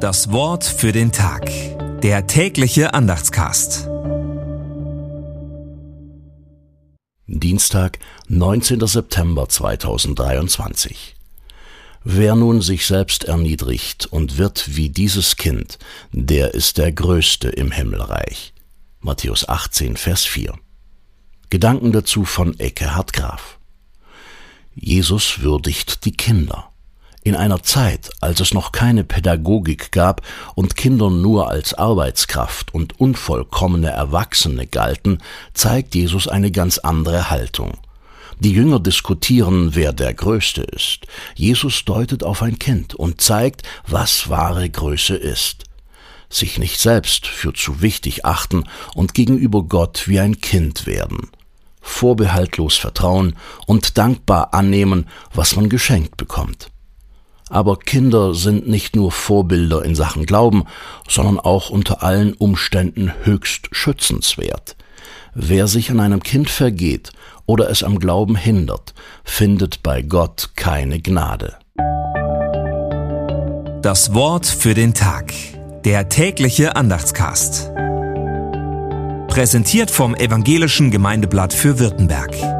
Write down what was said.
Das Wort für den Tag. Der tägliche Andachtscast. Dienstag, 19. September 2023. Wer nun sich selbst erniedrigt und wird wie dieses Kind, der ist der Größte im Himmelreich. Matthäus 18, Vers 4. Gedanken dazu von Eckehard Graf. Jesus würdigt die Kinder. In einer Zeit, als es noch keine Pädagogik gab und Kinder nur als Arbeitskraft und unvollkommene Erwachsene galten, zeigt Jesus eine ganz andere Haltung. Die Jünger diskutieren, wer der Größte ist. Jesus deutet auf ein Kind und zeigt, was wahre Größe ist. Sich nicht selbst für zu wichtig achten und gegenüber Gott wie ein Kind werden. Vorbehaltlos vertrauen und dankbar annehmen, was man geschenkt bekommt. Aber Kinder sind nicht nur Vorbilder in Sachen Glauben, sondern auch unter allen Umständen höchst schützenswert. Wer sich an einem Kind vergeht oder es am Glauben hindert, findet bei Gott keine Gnade. Das Wort für den Tag. Der tägliche Andachtscast. Präsentiert vom Evangelischen Gemeindeblatt für Württemberg.